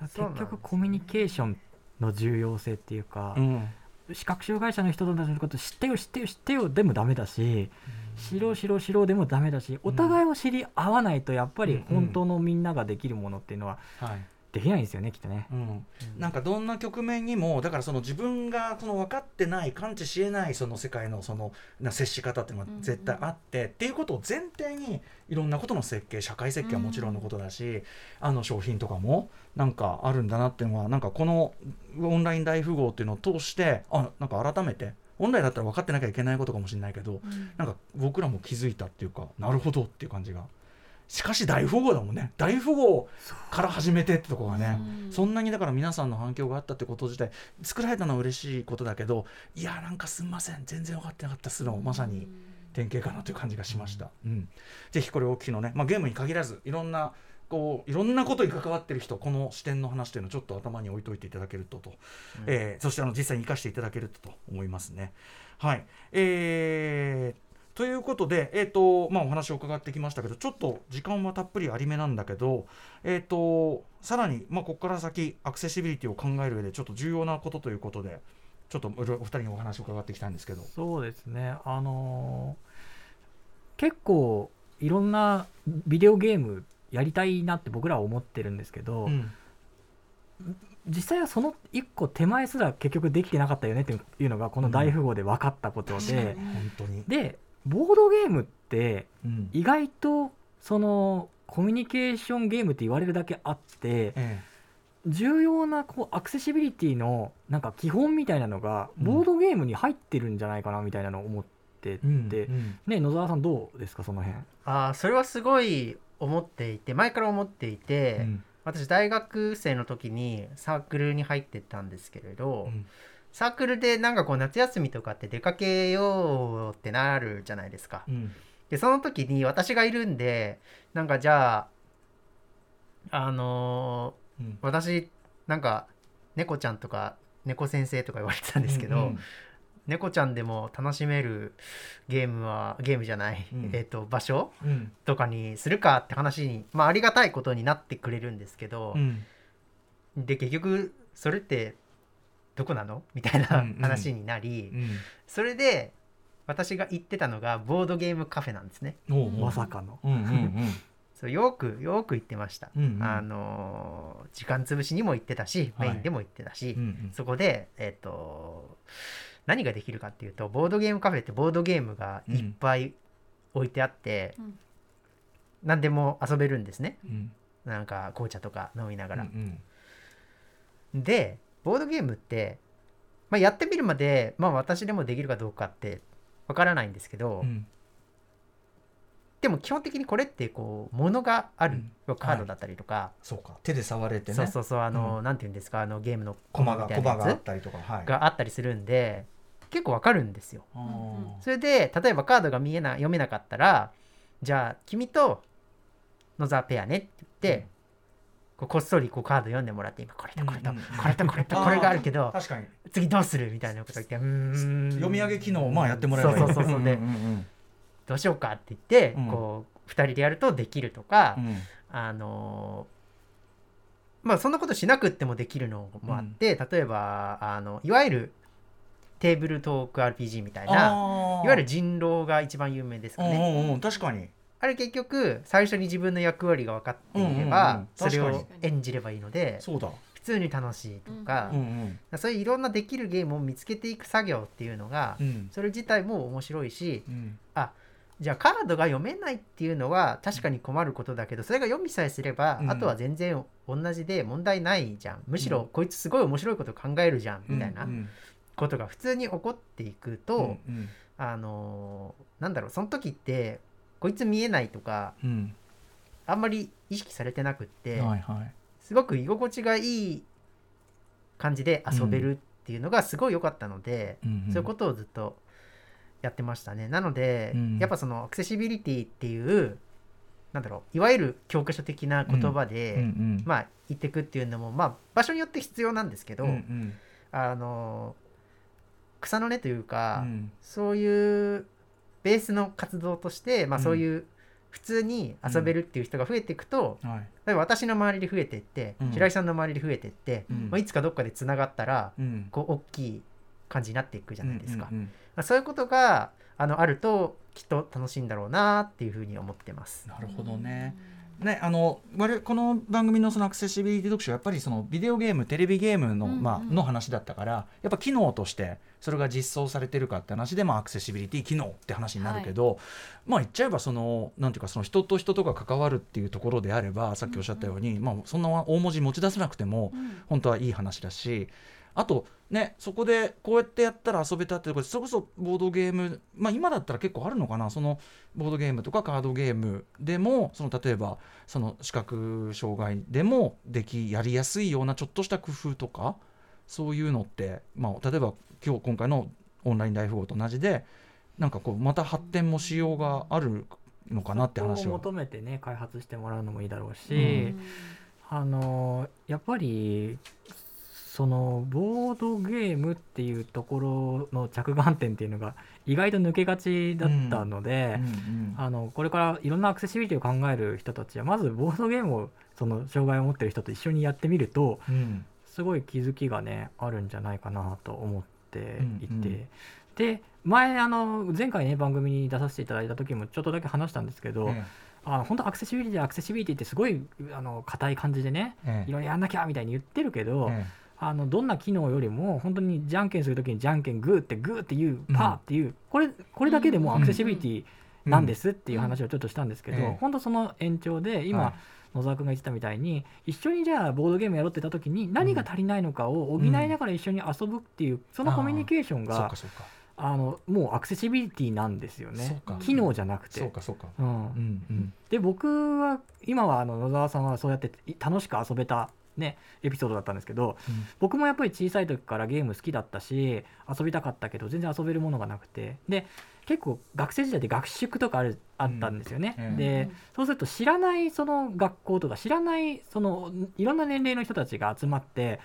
結局コミュニケーションの重要性っていうか、うん。視覚障害者の人たちのこと知ってよ知ってよ知ってよでもダメだし知ろう知ろう知ろうでもダメだしお互いを知り合わないとやっぱり本当のみんなができるものっていうのははいできないんですよねきっとね。うん、なんかどんな局面にもだからその自分がその分かってない感知しえないその世界のそのな接し方っていうのは絶対あって、っていうことを前提にいろんなことの設計社会設計はもちろんのことだし、あの商品とかもなんかあるんだなっていうのはなんかこのオンライン大富豪っていうのを通してあなんか改めて本来だったら分かってなきゃいけないことかもしれないけど、なんか僕らも気づいたっていうかなるほどっていう感じがしかし大富豪だもんね。大富豪から始めてってとこがね、そんなにだから皆さんの反響があったってこと自体作られたのは嬉しいことだけどいやなんかすんません。全然分かってなかったっすのまさに典型かなという感じがしました、うん。ぜひこれを機のね、まあ、ゲームに限らずいろんなこういろんなことに関わってる人この視点の話というのをちょっと頭に置いといていただけるとと、えーそしてあの実際に生かしていただけるとと思いますね。はい、えーということで、えーとまあ、お話を伺ってきましたけどちょっと時間はたっぷりありめなんだけど、えー、とさらに、まあ、ここから先アクセシビリティを考える上でちょっと重要なことということでちょっとお二人にお話を伺っていきたいんですけど。そうですね。あのー結構いろんなビデオゲームやりたいなって僕らは思ってるんですけど、うん。実際はその一個手前すら結局できてなかったよねっていうのがこの大富豪で分かったことで、本当に、でボードゲームってうん。意外とそのコミュニケーションゲームって言われるだけあってえ重要なこうアクセシビリティのなんか基本みたいなのがうん。ボードゲームに入ってるんじゃないかなみたいなのを思ってて、ね野沢さんどうですかその辺？あーそれはすごい思っていて前から思っていて、うん。私大学生の時にサークルに入ってたんですけれど、うんサークルでなんかこう夏休みとかって出かけようってなるじゃないですか。うん。でその時に私がいるんでなんかじゃああのーうん。私なんか猫ちゃんとか猫先生とか言われてたんですけど、うん猫ちゃんでも楽しめるゲームはゲームじゃない、うん。えっと場所うん。とかにするかって話に、まあ、ありがたいことになってくれるんですけどう、ん。で結局それってどこなの？みたいうんなうん。話になり、うん。それで私が行ってたのがボードゲームカフェなんですね。おうおう。まさかの。うんうんうん。そうよくよく行ってました。うんうん。あのー時間潰しにも行ってたしはい。メインでも行ってたし、うんうん。そこでえっ、と何ができるかっていうとボードゲームカフェってボードゲームがいっぱい置いてあって、うん。何でも遊べるんですね。うん。なんか紅茶とか飲みながら、うん。でボードゲームって、まあ、やってみるまで、まあ、私でもできるかどうかってわからないんですけど、うん。でも基本的にこれってこう物がある、うん。カードだったりとか、そうか。手で触れてね。そうそうそう。あの、うなんていうんですか？あのゲームのコマがみたコマがあったりとか。はい。があったりするんで結構わかるんですよ。それで例えばカードが見えな読めなかったらじゃあ君と野沢ペアねって言って、こうこっそりこうカード読んでもらって今これとこれと、うんうんこれとこれとこれがあるけど確かに。次どうするみたいなこと言ってうーん。読み上げ機能をまあやってもらえばいい。そうそうそうそう。でどうしようかって言って、うん。こう2人でやるとできるとか、うん。うんあのーまあそんなことしなくってもできるのもあって、例えばあのいわゆるテーブルトーク RPG みたいないわゆる人狼が一番有名ですかね。うんうんうん。確かにあれ結局最初に自分の役割が分かっていればんそれを演じればいいのでそうだ。普通に楽しいとかうんうん。そういういろんなできるゲームを見つけていく作業っていうのがうん。それ自体も面白いしうん。じゃあカードが読めないっていうのは確かに困ることだけどそれが読みさえすればうん。あとは全然同じで問題ないじゃん。むしろこいつすごい面白いこと考えるじゃんみたいなうん。ことが普通に起こっていくとうんうん。あのーなんだろうその時ってこいつ見えないとかうんあんまり意識されてなくって、はいはい。すごく居心地がいい感じで遊べるっていうのがすごい良かったので、うんうんそういうことをずっとやってましたね。なので、うん。やっぱそのアクセシビリティっていうなんだろういわゆる教科書的な言葉で、うんうんまあ言ってくっていうのもまあ場所によって必要なんですけど、うんうん。あの草の根というか、うん。そういうベースの活動として、まあ、うん。そういう普通に遊べるっていう人が増えていくと、はい。例えば私の周りで増えていって、うん。白井さんの周りで増えていって、うん。まあ、いつかどっかでつながったらうん。こう大きい感じになっていくじゃないですか、うんうん。まあそういうことがあのあるときっと楽しいんだろうなっていうふうに思ってます。なるほどね。ね、あの我々この番組のそのアクセシビリティ読書はやっぱりそのビデオゲームテレビゲームの,、うんうんまあの話だったからやっぱ機能としてそれが実装されてるかって話で、まあ、アクセシビリティ機能って話になるけど、まあ言っちゃえばそのなんていうかその人と人とが関わるっていうところであればさっきおっしゃったように、まあ、そんな大文字持ち出さなくても本当はいい話だしあとねそこでこうやってやったら遊べたってところでそれこそボードゲームまあ今だったら結構あるのかな。そのボードゲームとかカードゲームでもその例えばその視覚障害でもできやりやすいようなちょっとした工夫とかそういうのって、まあ、例えば今日今回のオンライン大富豪と同じでなんかこうまた発展もしようがあるのかなって話を求めてね開発してもらうのもいいだろうし、うん。あのやっぱりそのボードゲームっていうところの着眼点っていうのが意外と抜けがちだったので、うんうんあのこれからいろんなアクセシビリティを考える人たちはまずボードゲームをその障害を持ってる人と一緒にやってみるとうん。すごい気づきがねあるんじゃないかなと思っていて、うんうん。で前あの前回ね番組に出させていただいた時もちょっとだけ話したんですけど、えあの本当アクセシビリティアクセシビリティってすごいあの硬い感じでねええ。いろいろやんなきゃみたいに言ってるけど、えあのどんな機能よりも本当にじゃんけんするときにじゃんけんグーってグーっていうパーっていう、これこれだけでもアクセシビリティなんですっていう話をちょっとしたんですけど、ええ。本当その延長で今、はい。野沢君が言ってたみたいに一緒にじゃあボードゲームやろうって言った時に何が足りないのかを補いながら一緒に遊ぶっていう、そのコミュニケーションがあのもうアクセシビリティなんですよね。か。機能じゃなくて。で僕は今はあの野沢さんはそうやってい楽しく遊べた、ね、エピソードだったんですけどうん。僕もやっぱり小さい時からゲーム好きだったし遊びたかったけど全然遊べるものがなくて。で結構学生時代で学習とかあるあったんですよね、うん。でそうすると知らないその学校とか知らないそのいろんな年齢の人たちが集まって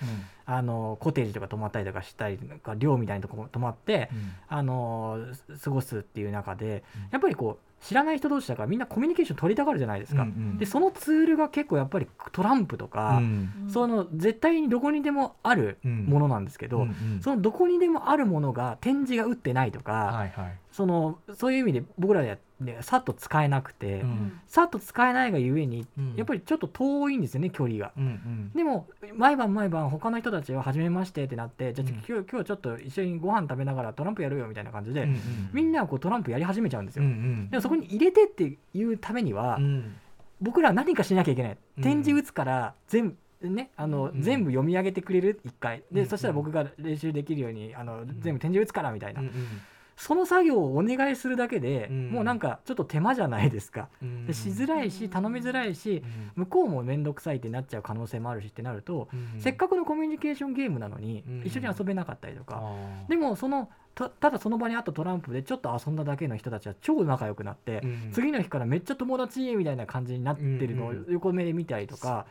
あのコテージとか泊まったりとかしたりとか寮みたいなとこ泊まってうん。あのす過ごすっていう中でうん。やっぱりこう知らない人同士だからみんなコミュニケーション取りたがるじゃないですか。うんうん。でそのツールが結構やっぱりトランプとか、うん。その絶対にどこにでもあるうんものなんですけど、うんうんそのどこにでもあるものが展示が打ってないとか、はいはい。そのそういう意味で僕らでねさっと使えなくて、うん。さっと使えないがゆえにうん。やっぱりちょっと遠いんですよね距離が。うんうん。でも毎晩毎晩他の人たちは初めましてってなってじゃあ、うん。今日今日ちょっと一緒にご飯食べながらトランプやるよみたいな感じで、うんうんみんなはこうトランプやり始めちゃうんですうんうよ。ん。でもそこに入れてっていうためには、うん僕らは何かしなきゃいけない。うん展示打つから全部ね、あのうん全部読み上げてくれる？一回。で、うんそしたら僕が練習できるようにあの全部展示打つからみたいな、うんその作業をお願いするだけで、うん。もうなんかちょっと手間じゃないですか、うん。でしづらいし頼みづらいしうん。向こうも面倒くさいってなっちゃう可能性もあるしってなると、うん。せっかくのコミュニケーションゲームなのに、うん。一緒に遊べなかったりとか、でもそのたただその場にあったトランプでちょっと遊んだだけの人たちは超仲良くなって、うん。次の日からめっちゃ友達みたいな感じになってるのを横目で見たりとか、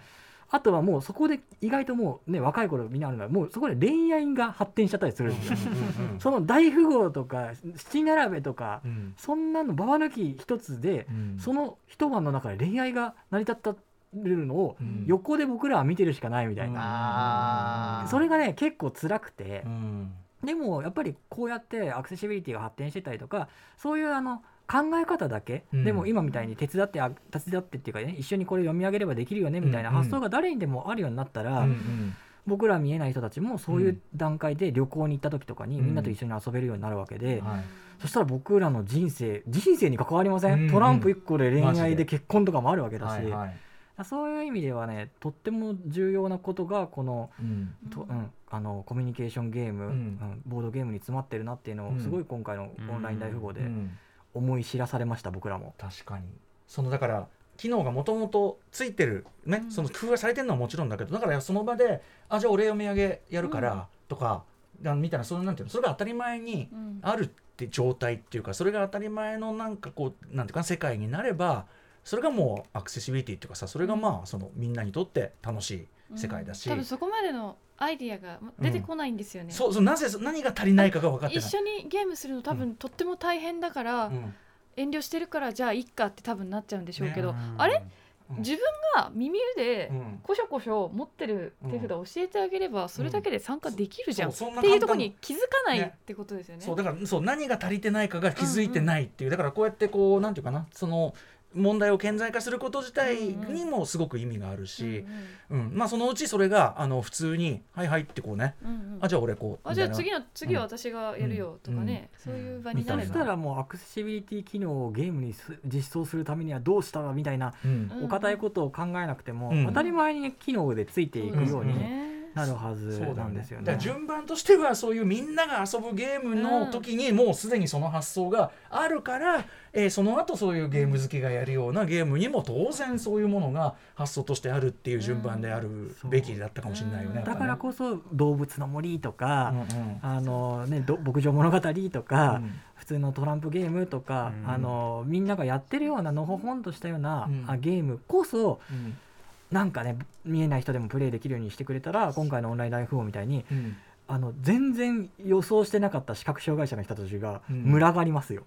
あとはもうそこで意外ともうね若い頃みんなあるのはもうそこで恋愛が発展しちゃったりするんですよ。うんうん その大富豪とか七並べとか、うん。そんなのババ抜き一つで、うん。その一晩の中で恋愛が成り立ってるのをうん。横で僕らは見てるしかないみたいな、あー。それがね結構辛くて。う、ん。でもやっぱりこうやってアクセシビリティが発展してたりとかそういうあの考え方だけ、うん。でも今みたいに手伝ってあ手伝ってっていうかね一緒にこれ読み上げればできるよねみたいなうんうん発想が誰にでもあるようになったら、うんうん。僕ら見えない人たちもそういううん。段階で旅行に行った時とかにうん。みんなと一緒に遊べるようになるわけで、はい。そしたら僕らの人生人生に関わりません、うんうん。トランプ1個で恋愛で結婚とかもあるわけだし、はいはい。そういう意味ではねとっても重要なことがこのうん。とうん、あのコミュニケーションゲーム、ううんんボードゲームに詰まってるなっていうのうん。をすごい今回のオンライン大富豪でうん思い知らされました僕らも。確かに。そのだから機能がもともとついてるね、うん。その工夫がされてるのはもちろんだけどだからその場であじゃあ俺読み上げやるからとか、あみたいなそのなんていうのそれが当たり前にうん。あるって状態っていうかそれが当たり前のなんかこうなんていうかな世界になればそれがもうアクセシビリティっていうかさそれがまあそのみんなにとって楽しい世界だし、多分そこまでのアイディアが出てこないんですよね、そうそうなぜ何が足りないかが分かって。一緒にゲームするの多分とっても大変だから、うん。遠慮してるからじゃあいっかって多分なっちゃうんでしょうけど、ねあれ？うん。自分が耳でうん。こしょこしょ持ってる手札を教えてあげればそれだけで参加できるじゃん、っていうところに気づかないね。ってことですよね。そうだからそう何が足りてないかが気づいてないっていう、だからこうやってこうなんていうかな。その問題を顕在化すること自体にもすごく意味があるし、うんまあそのうちそれがあの普通に「はいはい」ってこうね。うんうん。うんあじゃあ俺こうあじゃあ次の次は私がやるよとかね、そういう場になそればしたらもうアクセシビリティ機能をゲームにす実装するためにはどうしたらみたいなうん。うんお堅いことを考えなくても、うん。当たり前に機能でついていくようにうんねなるはずなんですよね。だから順番としてはそういうみんなが遊ぶゲームの時にもうすでにその発想があるから、えーその後そういうゲーム好きがやるようなゲームにも当然そういうものが発想としてあるっていう順番であるべきだったかもしれないよね。うんだからこそ動物の森とか、うんうん。あのね、ど牧場物語とか、うん。普通のトランプゲームとか、うん。あのみんながやってるようなのほほんとしたような、うん。あゲームこそうんなんかね見えない人でもプレイできるようにしてくれたら今回のオンライン大富豪みたいにうん。あの全然予想してなかった視覚障害者の人たちがうん。群がりますよ、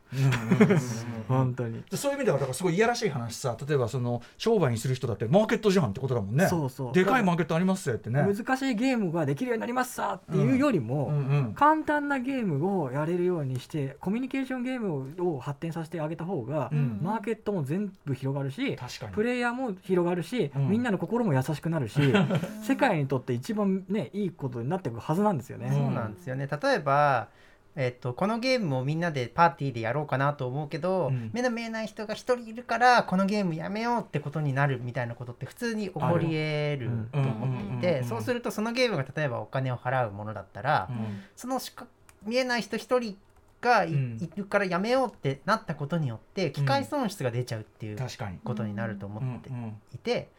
本当に。そういう意味ではだからすごいいやらしい話さ例えばその商売にする人だってマーケットじゃんってことだもんねそうそう。でかいマーケットありますよってね。難しいゲームができるようになりますさっていうよりも、簡単なゲームをやれるようにしてコミュニケーションゲームを発展させてあげた方が、うん。マーケットも全部広がるし確かに。プレイヤーも広がるし、うん。みんなの心も優しくなるし 世界にとって一番ねいいことになっていくはずなんですよね。そうなんですよね。例えば、えっと、このゲームをみんなでパーティーでやろうかなと思うけど、うん。目の見えない人が一人いるからこのゲームやめようってことになるみたいなことって普通に起こり得ると思っていてそうするとそのゲームが例えばお金を払うものだったら、うん。そのしか見えない人一人がい,、うんるからやめようってなったことによって機械損失が出ちゃうっていう確かに。ことになると思ってうん。いて、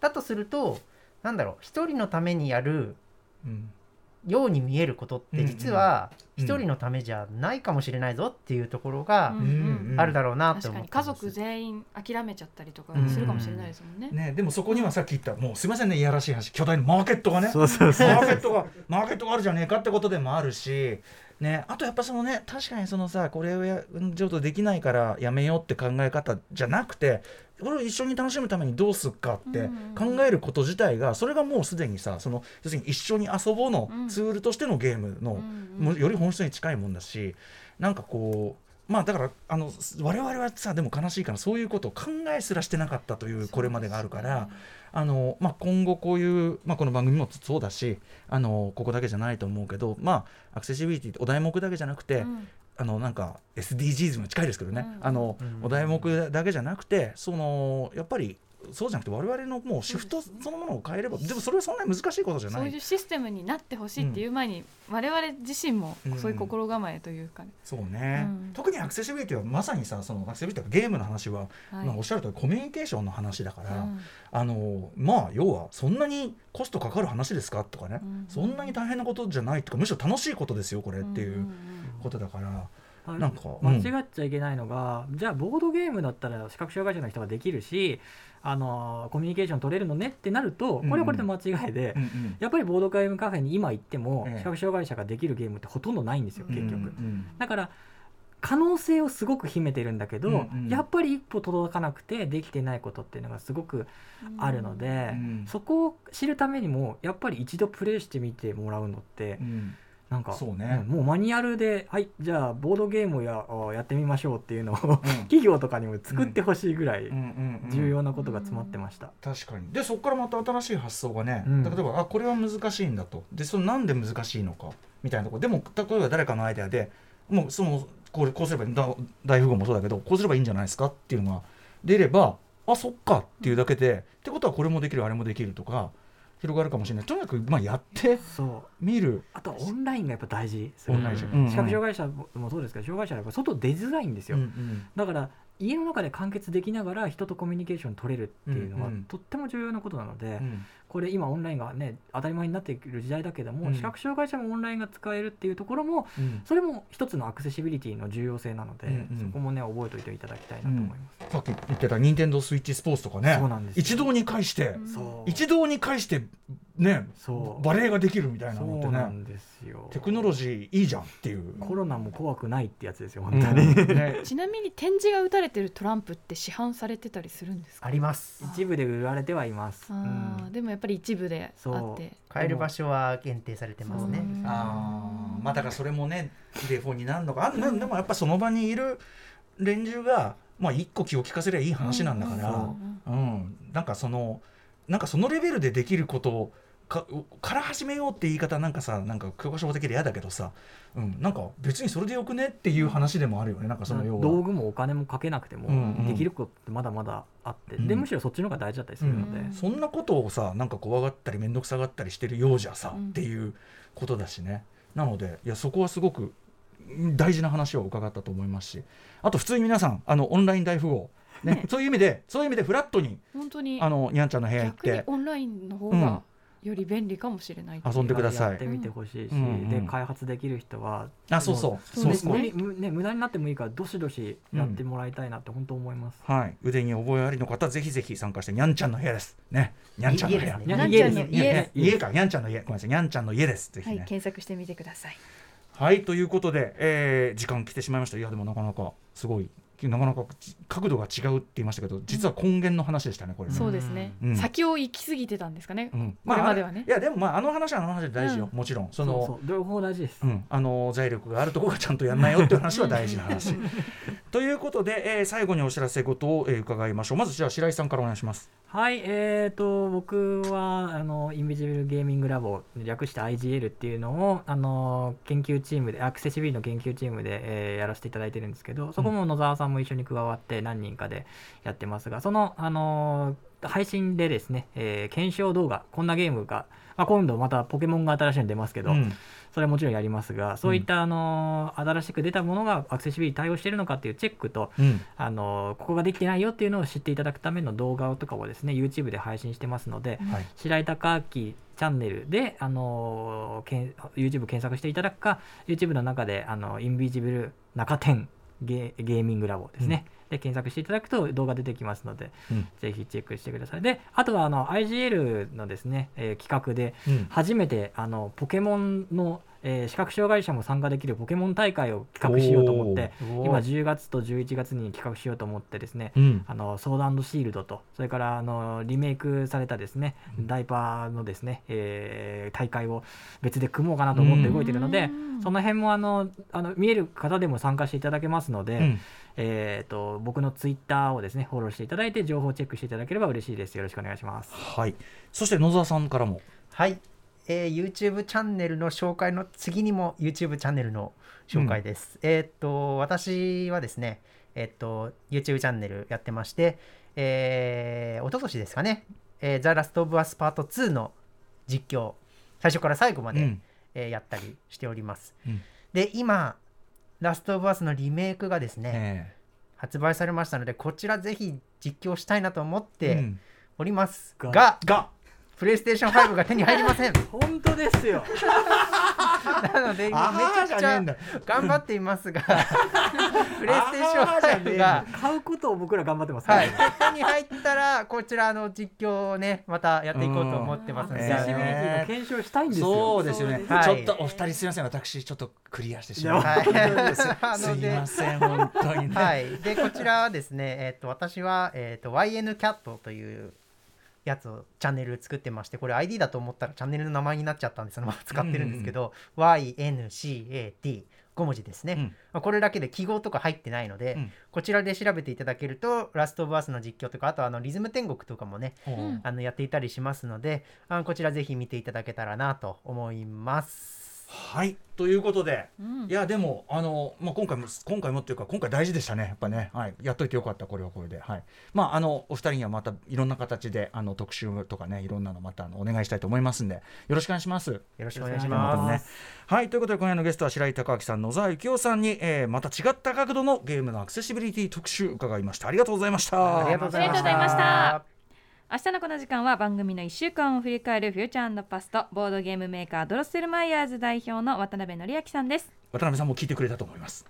だとするとなんだろう一人のためにやるうんように見えることって実はうん。一人のためじゃないかもしれないぞっていうところがうんうんうん。あるだろうなって確かに家思ってます。族全員諦めちゃったりとかするかもしれないですもんね。ね、でもそこにはさっき言ったもうすいませんねいやらしい話巨大なマーケットがね。そうそうそう。マーケットがマーケットがあるじゃねえかってことでもあるし、ね、あとやっぱそのね確かにそのさこれをやちょっとできないからやめようって考え方じゃなくてこれを一緒に楽しむためにどうすっかって考えること自体がそれがもうすでにさその要するに一緒に遊ぼうのツールとしてのゲームの、より本質に近いもんだしなんかこうまあだからあの我々はさでも悲しいからそういうことを考えすらしてなかったというこれまでがあるから。あのまあ、今後こういう、まあ、この番組もそうだしあのここだけじゃないと思うけど、まあ、アクセシビリティってお題目だけじゃなくて、あのなんか SDGs も近いですけどね、うん。あのうん。お題目だけじゃなくてそのやっぱりそうじゃなくて我々のもうシフトそのものを変えればでもそれはそんなに難しいことじゃない。そういうシステムになってほしいっていう前に、我々自身もそういう心構えというかね、そうね、うん。特にアクセシビリティはまさにさそのアクセシビリティとかゲームの話は、はい。まあ、おっしゃる通りコミュニケーションの話だから、うん。あのまあ要はそんなにコストかかる話ですかとかね、うん。そんなに大変なことじゃないとかむしろ楽しいことですよこれっていうことだから、あなんか間違っちゃいけないのが、じゃあボードゲームだったら視覚障害者の人ができるしあのコミュニケーション取れるのねってなるとこれはこれで間違いで、うんうん。やっぱりボードゲームカフェに今行っても、ええ。視覚障害者ができるゲームってほとんどないんですよ結局、うんうん。だから可能性をすごく秘めてるんだけど、うんうん。やっぱり一歩届かなくてできてないことっていうのがすごくあるので、うん。そこを知るためにもやっぱり一度プレイしてみてもらうのって、うんなんかそうね。んもうマニュアルではいじゃあボードゲームをやあやってみましょうっていうのをうん。企業とかにも作ってほしいぐらい重要なことが詰まってました。確かに。でそこからまた新しい発想がね、うん。例えばあこれは難しいんだと。でそのなんで難しいのか？みたいなとこ。ろでも例えば誰かのアイデアでもうそのこれこうすればいい。だ大富豪もそうだけどこうすればいいんじゃないですか？っていうのが出ればあそっかっていうだけでってことはこれもできるあれもできるとか広がるかもしれない。とにかくまあやってそう。みる。あとはオンラインがやっぱ大事オンラインするうん。うん。視覚障害者もそうですけど障害者はやっぱ外出づらいんですよ、うんうんだから家の中で完結できながら人とコミュニケーション取れるっていうのはうんうん。とっても重要なことなので、うんこれ今オンラインがね当たり前になっている時代だけども、うん。視覚障害者もオンラインが使えるっていうところもうん。それも一つのアクセシビリティの重要性なので、うんうん。そこもね覚えておいていただきたいなと思います。さっき言ってた任天堂スイッチスポーツとかね。一堂に会して、一堂に会してねそう。バレエができるみたいなのってね。そうなんですよ。テクノロジーいいじゃんっていう。コロナも怖くないってやつですようん。本当に、ね。ちなみに展示が打たれてるトランプって市販されてたりするんですか？あります。一部で売られてはいます、うん。でもやっぱり一部であって。買える場所は限定されてますね。うんあー。まあだからそれもねデフォになるのか。あでもでもやっぱその場にいる連中がまあ一個気を利かせりゃいい話なんだから、うん。うん。なんかそのなんかそのレベルでできることをかから始めようって言い方なんかさなんか教科書的で嫌だけどさ、うん、なんか別にそれでよくねっていう話でもあるよね。なんかその要は。道具もお金もかけなくてもうんうん。できることってまだまだあって、うん。でむしろそっちの方が大事だったりするので、うん。そんなことをさなんか怖がったり面倒くさがったりしてるようじゃさ、うん。っていうことだしね。なのでいやそこはすごくうん大事な話を伺ったと思いますし。あと普通に皆さんあのオンライン大富豪、ね。ね そういう意味でそういう意味でフラットに本当に。あのにゃんちゃんの部屋行って。オンラインの方うん。がより便利かもしれない遊んでください。やってみてほしいし、うんうんで開発できる人はあそうそう。そうですね。無理無ね無駄になってもいいからどしどしやってもらいたいなって本当思います、はい、腕に覚えありの方ぜひぜひ参加してにゃんちゃんの部屋です。ね。にゃんちゃんの部屋。家ですねにゃんちゃんの家家か。にゃんちゃんの家。ごめんなさい。にゃんちゃんの家です。ぜひはい。ね検索してみてください。はい。ということで、えー時間来てしまいました。いやでもなかなかすごいなかなかち角度が違うって言いましたけど実は根源の話でしたねこれね。そうですね。うん。先を行き過ぎてたんですかね。うん。これまではねあいやでもまああの話はあの話で大事よ、うもちろん。その両方大事です、うん、あの財力があるところがちゃんとやんないよっていう話は大事な話。ということで、えー最後にお知らせ事を、えー伺いましょう。まずじゃあ白井さんからお願いします。はい、えー、と僕はあのインビジブルゲーミングラボ略して IGL っていうのをあの研究チームでアクセシビリの研究チームで、えーやらせていただいてるんですけどそこも野沢さんも一緒に加わって何人かでやってますがそのあの配信でですね、えー検証動画こんなゲームが、まあ、今度またポケモンが新しいの出ますけど、うん。それはもちろんやりますがそういった、あの新しく出たものがアクセシビリティ対応しているのかっていうチェックとうん。あのここができてないよっていうのを知っていただくための動画とかをですね YouTube で配信してますので、はい。白井孝明チャンネルで、あのけん YouTube 検索していただくか YouTube の中であのインビジブル中店ゲゲーミングラボですね、で検索していただくと動画出てきますので、うん。ぜひチェックしてください。であとはあの IGL のですね、えー企画でうん。初めてあのポケモンの、えー視覚障害者も参加できるポケモン大会を企画しようと思って今10月と11月に企画しようと思ってですねうん。あのソードシールドとそれからあのリメイクされたですねダイパーのですね、えー大会を別で組もうかなと思って動いてるので、うんその辺もあのあの見える方でも参加していただけますので、うん。えー、と僕のツイッターをですねフォローしていただいて情報をチェックしていただければ嬉しいです。よろしくお願いします。はい。そして野沢さんからも。はい、えー YouTube チャンネルの紹介の次にも YouTube チャンネルの紹介です。えーっと私はですね、えーっと YouTube チャンネルやってまして、えー、一昨年ですかね、えー、ザ・ラスト・オブ・アス・パート2の実況、最初から最後まで、うん。えーやったりしております。うん。で、今、ラスト・オブ・アスのリメイクがですね、え発売されましたので、こちらぜひ実況したいなと思っえておりますがが、がプレイステーション5が手に入りません。本当ですよ。なので、今めちゃくちゃ頑張っていますが、プレイステーション5が、買うことを僕ら頑張ってますはい、手に入ったら、こちらの実況をね、またやっていこうと思ってますので、うん。アクセシビリティの検証したいんですよ。そうですよね、はい。ちょっとお二人すみません。私ちょっとクリアしてしまいまはいした、すいなのでません本当にね、はい、でこちらはですね、えっと私は、えっと YN キャットというやつをチャンネル作ってましてこれ ID だと思ったらチャンネルの名前になっちゃったんでそのまま使ってるんですけど、YNCAT5 文字ですね、うん。まあこれだけで記号とか入ってないので、うん。こちらで調べていただけるとラストオブアースの実況とかあとあのリズム天国とかもねうん。あのやっていたりしますのであのこちらぜひ見ていただけたらなと思いますはい。ということで、うん。いやでもあの、まあ、今回も今回もっていうか今回大事でしたねやっぱね、はい、やっといてよかったこれはこれで、はい、まああのお二人にはまたいろんな形であの特集とかねいろんなのまたあのお願いしたいと思いますんでよろしくお願いします。よろしくお願いしま。ます。はい。ということで今夜のゲストは白井貴明さん野沢幸雄さんに、えーまた違った角度のゲームのアクセシビリティ特集伺いました。ありがとうございました。ありがとうございました。明日のこの時間は番組の1週間を振り返るフューチャーパストボードゲームメーカードロッセルマイヤーズ代表の渡辺則明さんです渡辺さんも聞いてくれたと思います。